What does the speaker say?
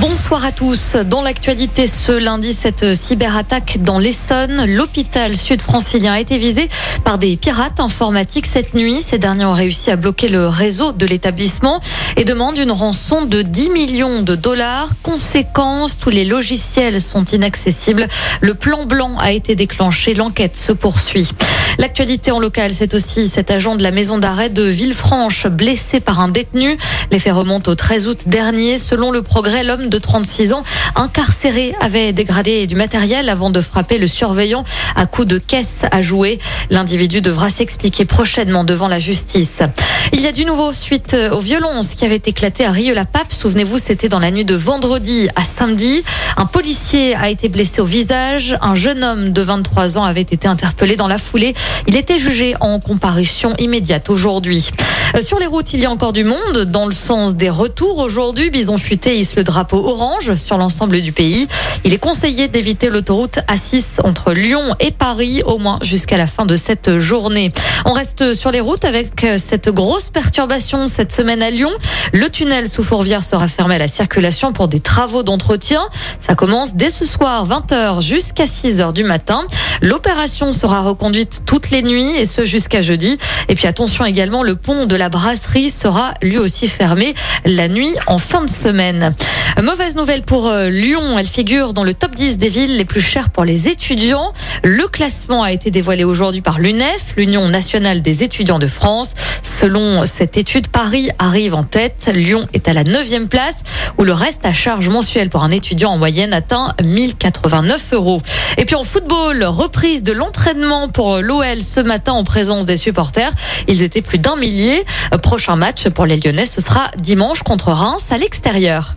Bonsoir à tous. Dans l'actualité ce lundi, cette cyberattaque dans l'Essonne, l'hôpital sud-francilien a été visé par des pirates informatiques cette nuit. Ces derniers ont réussi à bloquer le réseau de l'établissement et demandent une rançon de 10 millions de dollars. Conséquence, tous les logiciels sont inaccessibles. Le plan blanc a été déclenché. L'enquête se poursuit. L'actualité en local, c'est aussi cet agent de la maison d'arrêt de Villefranche blessé par un détenu. Les faits remontent au 13 août dernier. Selon le progrès, l'homme de 36 ans incarcéré avait dégradé du matériel avant de frapper le surveillant à coups de caisse à jouer. L'individu devra s'expliquer prochainement devant la justice. Il y a du nouveau suite aux violences qui avaient éclaté à Rieux-la-Pape. Souvenez-vous, c'était dans la nuit de vendredi à samedi. Un policier a été blessé au visage. Un jeune homme de 23 ans avait été interpellé dans la foulée. Il était jugé en comparution immédiate aujourd'hui. Euh, sur les routes, il y a encore du monde dans le sens des retours. Aujourd'hui, Bison Futé hisse le drapeau orange sur l'ensemble du pays. Il est conseillé d'éviter l'autoroute A6 entre Lyon et Paris, au moins jusqu'à la fin de cette journée. On reste sur les routes avec cette grosse perturbation cette semaine à Lyon. Le tunnel sous Fourvière sera fermé à la circulation pour des travaux d'entretien. Ça commence dès ce soir, 20h jusqu'à 6h du matin. L'opération sera reconduite toutes les nuits et ce jusqu'à jeudi. Et puis attention également, le pont de la brasserie sera lui aussi fermé la nuit en fin de semaine. Mauvaise nouvelle pour euh, Lyon, elle figure dans le top 10 des villes les plus chères pour les étudiants. Le classement a été dévoilé aujourd'hui par l'UNEF, l'Union nationale des étudiants de France. Selon cette étude, Paris arrive en tête, Lyon est à la 9 place, où le reste à charge mensuelle pour un étudiant en moyenne atteint 1089 euros. Et puis en football, reprise de l'entraînement pour l'OL ce matin en présence des supporters. Ils étaient plus d'un millier. Prochain match pour les Lyonnais, ce sera dimanche contre Reims à l'extérieur.